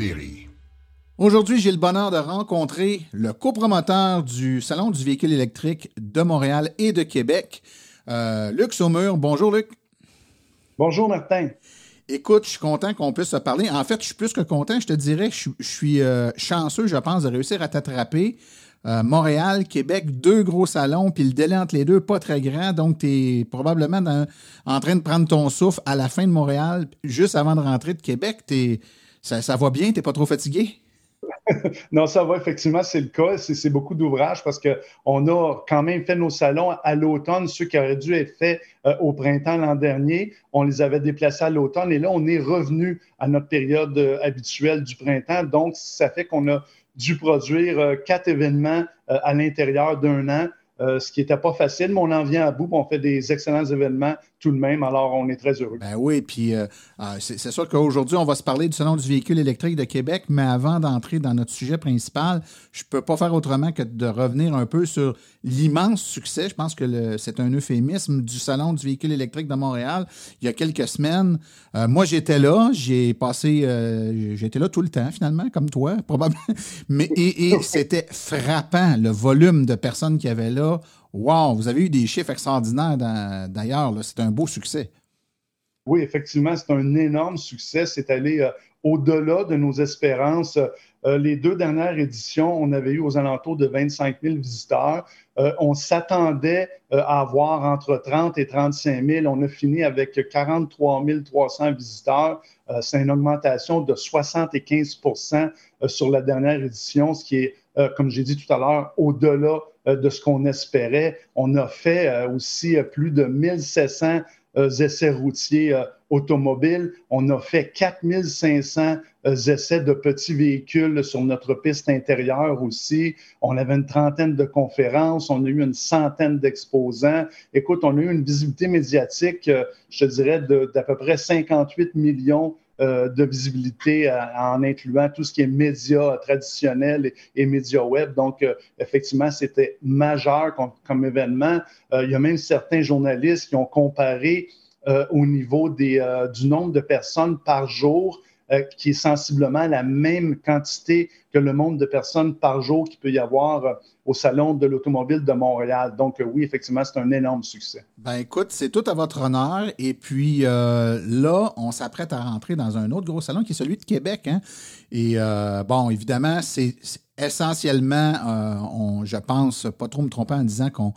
Série. Aujourd'hui, j'ai le bonheur de rencontrer le copromoteur du Salon du véhicule électrique de Montréal et de Québec, euh, Luc Saumur. Bonjour, Luc. Bonjour, Martin. Écoute, je suis content qu'on puisse se parler. En fait, je suis plus que content. Je te dirais, je, je suis euh, chanceux, je pense, de réussir à t'attraper. Euh, Montréal, Québec, deux gros salons, puis le délai entre les deux, pas très grand. Donc, tu es probablement dans- en train de prendre ton souffle à la fin de Montréal, juste avant de rentrer de Québec. T'es- ça, ça va bien? T'es pas trop fatigué? Non, ça va, effectivement, c'est le cas. C'est beaucoup d'ouvrages parce qu'on a quand même fait nos salons à l'automne, ceux qui auraient dû être faits euh, au printemps l'an dernier. On les avait déplacés à l'automne et là, on est revenu à notre période euh, habituelle du printemps. Donc, ça fait qu'on a dû produire euh, quatre événements à l'intérieur d'un an. Euh, ce qui n'était pas facile, mais on en vient à bout, on fait des excellents événements tout de même, alors on est très heureux. Ben oui, puis euh, euh, c'est sûr qu'aujourd'hui, on va se parler du Salon du véhicule électrique de Québec, mais avant d'entrer dans notre sujet principal, je peux pas faire autrement que de revenir un peu sur l'immense succès, je pense que c'est un euphémisme, du Salon du véhicule électrique de Montréal il y a quelques semaines. Euh, moi, j'étais là, j'ai passé, j'étais là tout le temps finalement, comme toi, probablement, mais et, et c'était frappant, le volume de personnes qu'il y avait Wow, vous avez eu des chiffres extraordinaires d'ailleurs, c'est un beau succès. Oui, effectivement, c'est un énorme succès. C'est allé euh, au-delà de nos espérances. Euh, les deux dernières éditions, on avait eu aux alentours de 25 000 visiteurs. Euh, on s'attendait à avoir entre 30 et 35 000. On a fini avec 43 300 visiteurs. C'est une augmentation de 75% euh, sur la dernière édition, ce qui est, comme j'ai dit tout à l'heure, au-delà de ce qu'on espérait. On a fait euh, aussi euh, plus de 1700 euh, essais routiers euh, automobiles. On a fait 4500 euh, essais de petits véhicules sur notre piste intérieure aussi. On avait une trentaine de conférences. On a eu une centaine d'exposants. Écoute, on a eu une visibilité médiatique, euh, je dirais, d'à peu près 58 millions euh, de visibilité euh, en incluant tout ce qui est médias traditionnels et, et médias web. Donc, euh, effectivement, c'était majeur comme, événement. Euh, il y a même certains journalistes qui ont comparé euh, au niveau des, euh, du nombre de personnes par jour, euh, qui est sensiblement la même quantité que le nombre de personnes par jour qu'il peut y avoir euh, au Salon de l'automobile de Montréal. Donc, euh, oui, effectivement, c'est un énorme succès. Ben écoute, c'est tout à votre honneur. Et puis là, on s'apprête à rentrer dans un autre gros salon qui est celui de Québec. hein. Et bon, évidemment, c'est essentiellement, je pense, pas trop me tromper en disant qu'on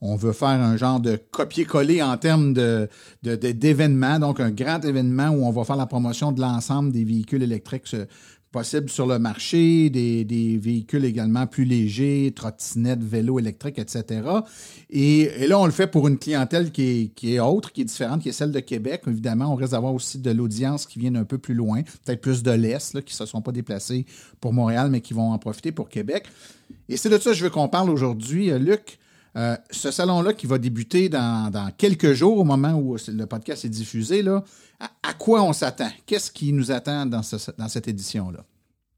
on veut faire un genre de copier-coller en termes de, d'événements, donc un grand événement où on va faire la promotion de l'ensemble des véhicules électriques euh, possibles sur le marché, des, véhicules également plus légers, trottinettes, vélos électriques, etc. Et, là, on le fait pour une clientèle qui est, qui est autre, qui est différente, qui est celle de Québec. Évidemment, on risque d'avoir aussi de l'audience qui vient un peu plus loin, peut-être plus de l'Est, qui ne se sont pas déplacés pour Montréal, mais qui vont en profiter pour Québec. Et c'est de ça que je veux qu'on parle aujourd'hui, euh, Luc. Euh, ce salon-là qui va débuter dans, quelques jours, au moment où le podcast est diffusé, là, à, quoi on s'attend? Qu'est-ce qui nous attend dans, dans cette édition-là?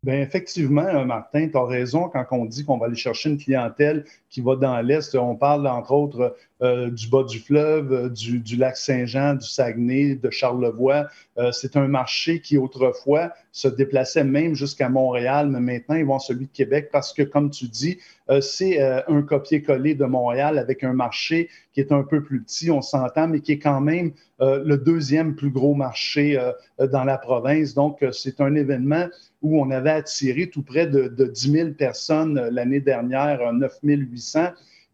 Bien, effectivement, euh, Martin, tu as raison quand on dit qu'on va aller chercher une clientèle qui va dans l'Est. On parle, entre autres, euh, du bas du fleuve, euh, du, du lac Saint-Jean, du Saguenay, de Charlevoix. Euh, c'est un marché qui, autrefois, se déplaçait même jusqu'à Montréal, mais maintenant, ils vont à celui de Québec parce que, comme tu dis, c'est un copier-coller de Montréal avec un marché qui est un peu plus petit, on s'entend, mais qui est quand même le deuxième plus gros marché dans la province. Donc, c'est un événement où on avait attiré tout près de, de 10 000 personnes l'année dernière, euh, 9 800.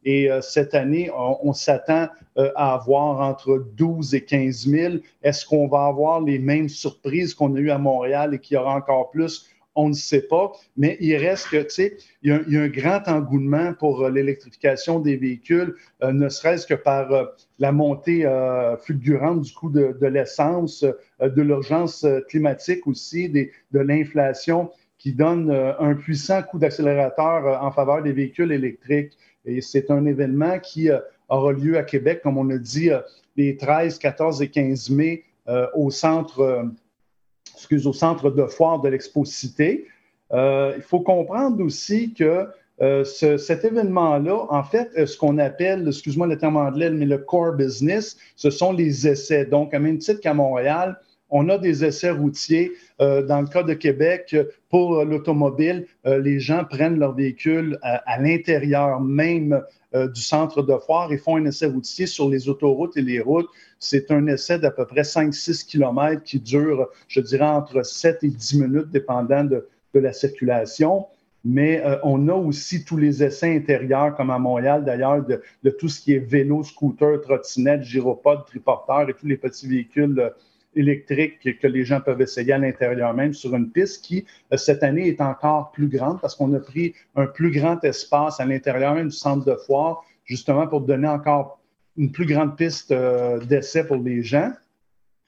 Et euh, cette année, on, s'attend euh, à avoir entre 12 et 15 000. Est-ce qu'on va avoir les mêmes surprises qu'on a eues à Montréal et qu'il y aura encore plus? on ne sait pas, mais il reste que, tu sais, il, y a un grand engouement pour euh, l'électrification des véhicules, ne serait-ce que par la montée fulgurante du coût de, l'essence, de l'urgence climatique aussi, de l'inflation qui donne un puissant coup d'accélérateur en faveur des véhicules électriques. Et c'est un événement qui aura lieu à Québec, comme on a dit, les 13, 14 et 15 mai au centre excuse, au centre de foire de l'Expo Cité. Euh, il faut comprendre aussi que euh, cet événement-là, en fait, euh, ce qu'on appelle, excuse-moi le terme anglais, mais le core business, ce sont les essais. Donc, à même titre qu'à Montréal, on a des essais routiers. dans le cas de Québec, pour l'automobile, les gens prennent leur véhicule à, l'intérieur même du centre de foire et font un essai routier sur les autoroutes et les routes. C'est un essai d'à peu près 5-6 km qui dure, je dirais, entre 7 et 10 minutes, dépendant de, la circulation. Mais euh, on a aussi tous les essais intérieurs, comme à Montréal d'ailleurs, de, tout ce qui est vélo, scooter, trottinette, gyropode, triporteur et tous les petits véhicules électriques que les gens peuvent essayer à l'intérieur même sur une piste qui, euh, cette année, est encore plus grande parce qu'on a pris un plus grand espace à l'intérieur même du centre de foire, justement pour donner encore une plus grande piste euh, d'essai pour les gens.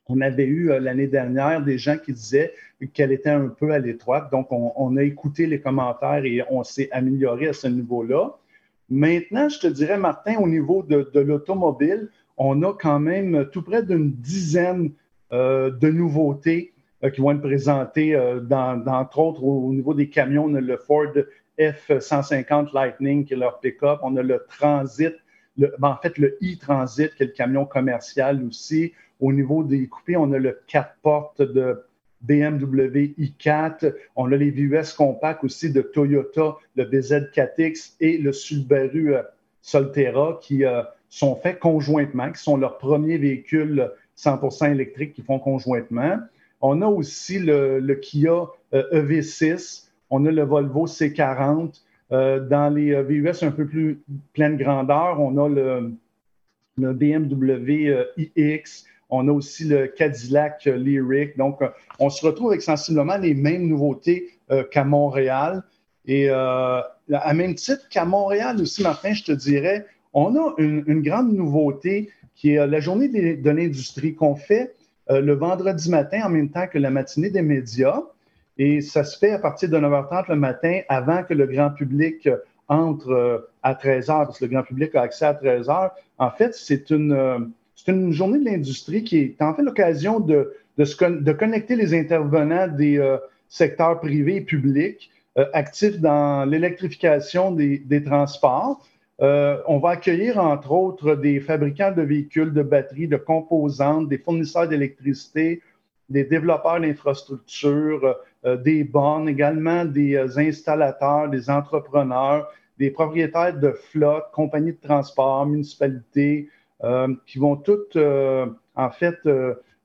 On avait eu euh, l'année dernière des gens qui disaient qu'elle était un peu à l'étroite. Donc, on, a écouté les commentaires et on s'est amélioré à ce niveau-là. Maintenant, je te dirais, Martin, au niveau de, l'automobile, on a quand même tout près d'une dizaine de nouveautés qui vont être présentées, dans, entre autres au, niveau des camions. On a le Ford F-150 Lightning qui est leur pick-up. On a le Transit ben, en fait, le e-transit, qui est le camion commercial aussi. Au niveau des coupés, on a le 4 portes de BMW i4. On a les VUS compacts aussi de Toyota, le BZ4X et le Subaru euh, Solterra qui euh, sont faits conjointement, qui sont leurs premiers véhicules 100% électriques qui font conjointement. On a aussi le, Kia EV6, euh, e on a le Volvo C40, euh, dans les euh, VUS un peu plus pleine grandeur, on a le, BMW iX, on a aussi le Cadillac Lyric. Donc, on se retrouve avec sensiblement les mêmes nouveautés qu'à Montréal. Et à même titre qu'à Montréal aussi, Martin, je te dirais, on a une, grande nouveauté qui est la journée de l'industrie qu'on fait le vendredi matin en même temps que la matinée des médias. Et ça se fait à partir de 9h30 le matin avant que le grand public entre euh, à 13h, parce que le grand public a accès à 13h. En fait, c'est une, euh, journée de l'industrie qui est en fait l'occasion de, connecter les intervenants des euh, secteurs privés et publics actifs dans l'électrification des, transports. On va accueillir, entre autres, des fabricants de véhicules, de batteries, de composantes, des fournisseurs d'électricité, des développeurs d'infrastructures, euh, des bornes, également des euh, installateurs, des entrepreneurs, des propriétaires de flottes, compagnies de transport, municipalités, euh, qui vont toutes, en fait,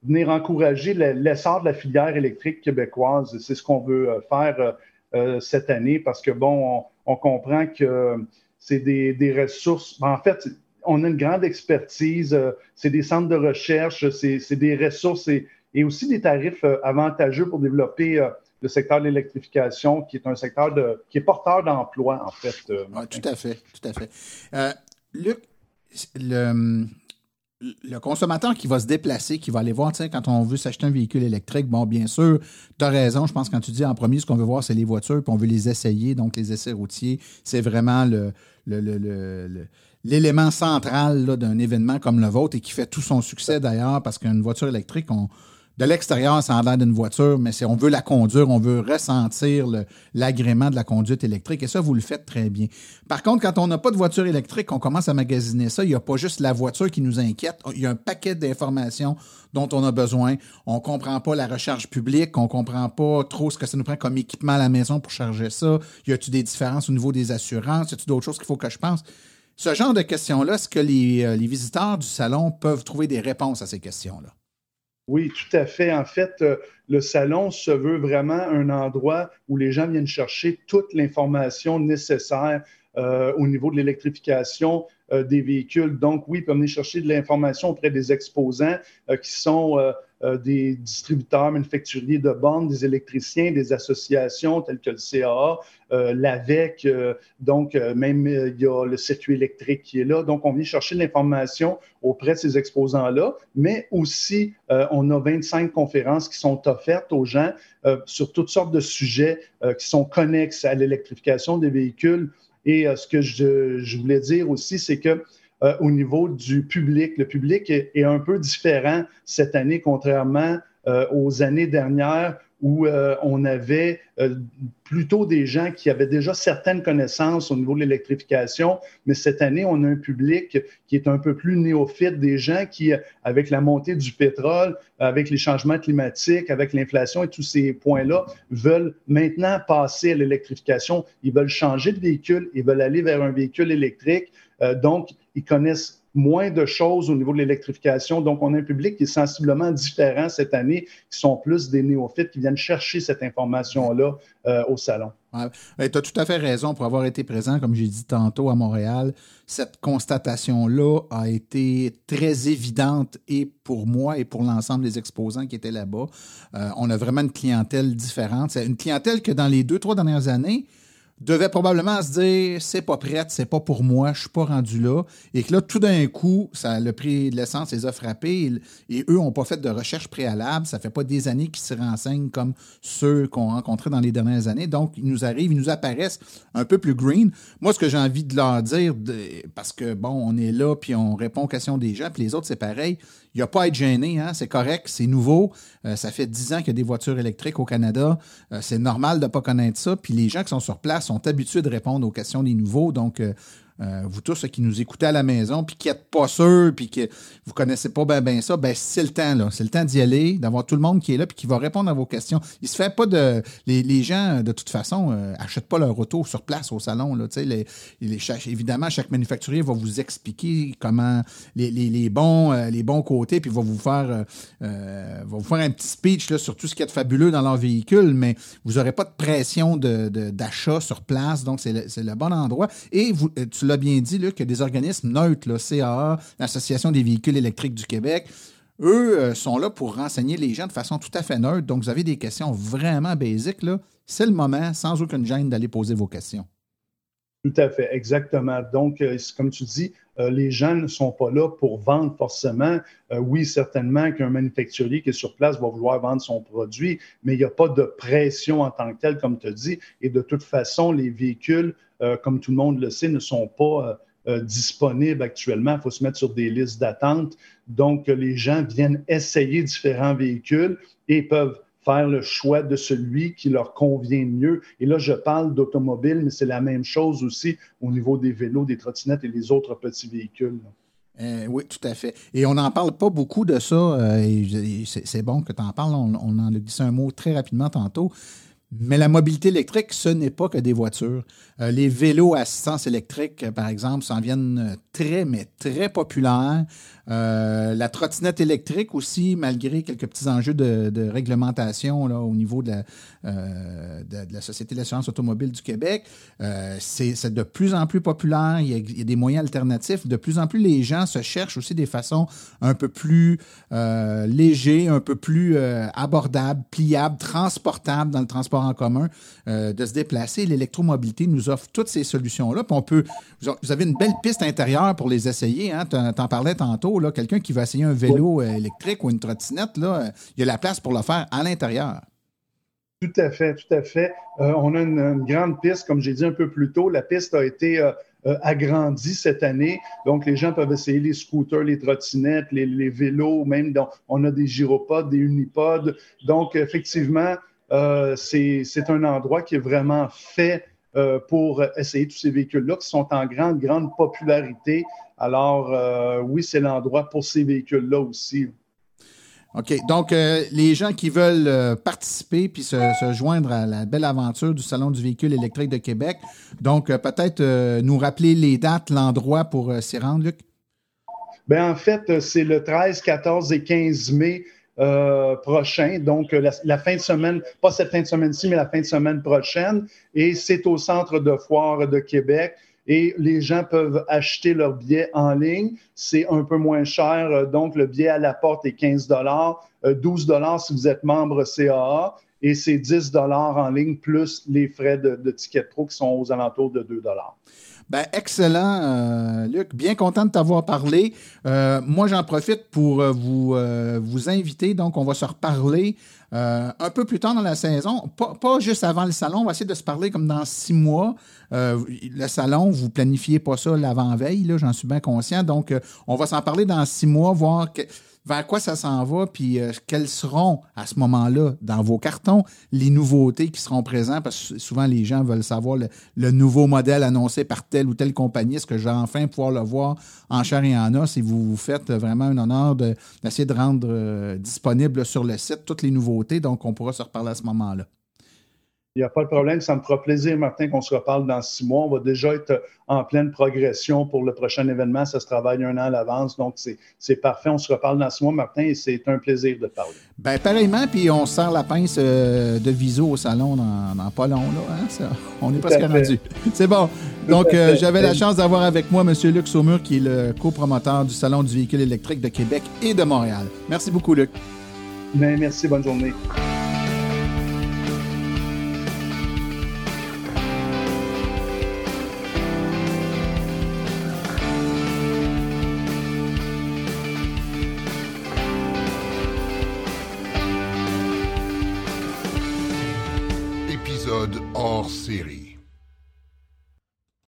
venir encourager l'essor de la filière électrique québécoise. C'est ce qu'on veut faire cette année parce que, bon, on, comprend que c'est des, ressources. En fait, on a une grande expertise, c'est des centres de recherche, c'est des ressources et, et, aussi des tarifs avantageux pour développer le secteur de l'électrification, qui est un secteur de, qui est porteur d'emplois, en fait. Euh, tout à fait, tout à fait. Euh, Luc, le, le, consommateur qui va se déplacer, qui va aller voir, quand on veut s'acheter un véhicule électrique, bon, bien sûr, tu as raison, je pense quand tu dis en premier, ce qu'on veut voir, c'est les voitures, puis on veut les essayer, donc les essais routiers, c'est vraiment le, l'élément central d'un événement comme le vôtre et qui fait tout son succès d'ailleurs, parce qu'une voiture électrique, on, de l'extérieur, ça a l'air d'une voiture, mais si on veut la conduire, on veut ressentir l'agrément de la conduite électrique. Et ça, vous le faites très bien. Par contre, quand on n'a pas de voiture électrique, on commence à magasiner ça, il n'y a pas juste la voiture qui nous inquiète. Il y a un paquet d'informations dont on a besoin. On ne comprend pas la recharge publique, on ne comprend pas trop ce que ça nous prend comme équipement à la maison pour charger ça. Y a-t-il des différences au niveau des assurances? Y a-t-il d'autres choses qu'il faut que je pense? Ce genre de questions-là, est-ce que les, euh, les visiteurs du salon peuvent trouver des réponses à ces questions-là? Oui, tout à fait. En fait, euh, le salon se veut vraiment un endroit où les gens viennent chercher toute l'information nécessaire euh, au niveau de l'électrification des véhicules. Donc, oui, il peut venir chercher de l'information auprès des exposants qui sont des distributeurs manufacturiers de bornes, des électriciens, des associations telles que le CAA, l'AVEC, donc même il y a le circuit électrique qui est là. Donc, on vient chercher l'information auprès de ces exposants-là, mais aussi, on a 25 conférences qui sont offertes aux gens sur toutes sortes de sujets qui sont connexes à l'électrification des véhicules. Et euh, ce que je, voulais dire aussi, c'est que euh, au niveau du public, le public est, un peu différent cette année, contrairement euh, aux années dernières où euh, on avait plutôt des gens qui avaient déjà certaines connaissances au niveau de l'électrification, mais cette année, on a un public qui est un peu plus néophyte, des gens qui, avec la montée du pétrole, avec les changements climatiques, avec l'inflation et tous ces points-là, veulent maintenant passer à l'électrification. Ils veulent changer de véhicule, ils veulent aller vers un véhicule électrique. Donc, ils connaissent moins de choses au niveau de l'électrification. Donc, on a un public qui est sensiblement différent cette année, qui sont plus des néophytes qui viennent chercher cette information-là euh, au salon. tu as tout à fait raison pour avoir été présent, comme j'ai dit tantôt, à Montréal. Cette constatation-là a été très évidente et pour moi et pour l'ensemble des exposants qui étaient là-bas. Euh, on a vraiment une clientèle différente. C'est une clientèle que dans les deux, trois dernières années, devait probablement se dire c'est pas prête, c'est pas pour moi, je suis pas rendu là. Et que là, tout d'un coup, ça, le prix de l'essence les a frappés et, eux n'ont pas fait de recherche préalable. Ça fait pas des années qu'ils se renseignent comme ceux qu'on rencontrait dans les dernières années. Donc, ils nous arrivent, ils nous apparaissent un peu plus green. Moi, ce que j'ai envie de leur dire, parce que bon, on est là, puis on répond aux questions des gens, puis les autres, c'est pareil. Il n'y a pas à être gêné, hein? c'est correct, c'est nouveau. Euh, ça fait dix ans qu'il y a des voitures électriques au Canada. Euh, c'est normal de ne pas connaître ça. Puis les gens qui sont sur place sont habitués de répondre aux questions des nouveaux. Donc, euh, euh, vous tous qui nous écoutez à la maison, puis qui n'êtes pas sûrs, puis que vous connaissez pas bien ben ça, ben c'est le temps, là. C'est le temps d'y aller, d'avoir tout le monde qui est là, puis qui va répondre à vos questions. Il se fait pas de. Les, gens, de toute façon, euh, achètent pas leur auto sur place au salon, là. Les, les, évidemment, chaque manufacturier va vous expliquer comment les, bons, euh, les bons côtés, puis va vous faire va vous faire un petit speech là, sur tout ce qui est fabuleux dans leur véhicule, mais vous n'aurez pas de pression d'achat de, sur place, donc c'est le, le, bon endroit. Et l'as bien dit, a des organismes neutres, là, CAA, l'Association des véhicules électriques du Québec. Eux euh, sont là pour renseigner les gens de façon tout à fait neutre. Donc, vous avez des questions vraiment basiques. C'est le moment, sans aucune gêne, d'aller poser vos questions. Tout à fait, exactement. Donc, euh, comme tu dis, euh, les gens ne sont pas là pour vendre forcément. oui, certainement qu'un manufacturier qui est sur place va vouloir vendre son produit, mais il n'y a pas de pression en tant que telle, comme tu dis. Et de toute façon, les véhicules comme tout le monde le sait, ne sont pas euh, euh, disponibles actuellement. Il faut se mettre sur des listes d'attente. Donc, les gens viennent essayer différents véhicules et peuvent faire le choix de celui qui leur convient mieux. Et là, je parle d'automobile, mais c'est la même chose aussi au niveau des vélos, des trottinettes et des autres petits véhicules. oui, tout à fait. Et on n'en parle pas beaucoup de ça. c'est bon que tu en parles. On, on, en a dit un mot très rapidement tantôt. Mais la mobilité électrique, ce n'est pas que des voitures. Euh, les vélos à assistance électrique, par exemple, s'en viennent très, mais très populaires. Euh, la trottinette électrique aussi, malgré quelques petits enjeux de, réglementation là, au niveau de la, euh, Société d'assurance automobile du Québec, c'est de plus en plus populaire. Il y, a, des moyens alternatifs. De plus en plus, les gens se cherchent aussi des façons un peu plus légers, un peu plus abordables, pliables, transportables dans le transport en commun, de se déplacer. L'électromobilité nous offre toutes ces solutions-là. on peut, vous avez une belle piste intérieure pour les essayer. Hein? Tu en parlais tantôt. Quelqu'un qui va essayer un vélo euh, électrique ou une trottinette, là, euh, il y a la place pour le faire à l'intérieur. Tout à fait, tout à fait. Euh, on a une, grande piste, comme j'ai dit un peu plus tôt. La piste a été agrandie cette année. Donc, les gens peuvent essayer les scooters, les trottinettes, les, les vélos, même. on a des gyropodes, des unipodes. Donc, effectivement, c'est un endroit qui est vraiment fait euh, pour essayer tous ces véhicules-là qui sont en grande, grande popularité. Alors, euh, oui, c'est l'endroit pour ces véhicules-là aussi. OK. Donc, euh, les gens qui veulent participer puis se, joindre à la belle aventure du Salon du véhicule électrique de Québec, donc peut-être nous rappeler les dates, l'endroit pour s'y rendre, Luc? Bien, en fait, c'est le 13, 14 et 15 mai euh, prochain, donc la, fin de semaine, pas cette fin de semaine-ci, mais la fin de semaine prochaine. Et c'est au Centre de foire de Québec. et les gens peuvent acheter leurs billets en ligne. C'est un peu moins cher. Donc, le billet à la porte est 15 12 si vous êtes membre CAA et c'est 10 en ligne plus les frais de, de ticket pro qui sont aux alentours de 2 ben, excellent, euh, Luc. Bien content de t'avoir parlé. Euh, moi, j'en profite pour euh, vous, vous inviter. Donc, on va se reparler un peu plus tard dans la saison. Pas, pas, juste avant le salon. On va essayer de se parler comme dans six mois. le salon, vous planifiez pas ça l'avant-veille, j'en suis bien conscient. Donc, on va s'en parler dans six mois, voir vers quoi ça s'en va, puis euh, quels seront à ce moment-là dans vos cartons les nouveautés qui seront présentes, parce que souvent les gens veulent savoir le, nouveau modèle annoncé par telle ou telle compagnie. Est-ce que je vais enfin pouvoir le voir en chair et en os? Et vous vous faites vraiment un honneur d'essayer de, rendre euh, disponible sur le site toutes les nouveautés, donc on pourra se reparler à ce moment-là. Il n'y a pas de problème. Ça me fera plaisir, Martin, qu'on se reparle dans six mois. On va déjà être en pleine progression pour le prochain événement. Ça se travaille un an à l'avance. Donc, c'est parfait. On se reparle dans six mois, Martin, et c'est un plaisir de parler. Bien, pareillement. Puis, on sert la pince euh, de viso au salon dans, pas long. Là, hein? on est presque rendu. C'est bon. Donc, euh, j'avais la chance d'avoir avec moi M. Luc Saumur, qui est le copromoteur du Salon du véhicule électrique de Québec et de Montréal. Merci beaucoup, Luc. Bien, merci. Bonne journée.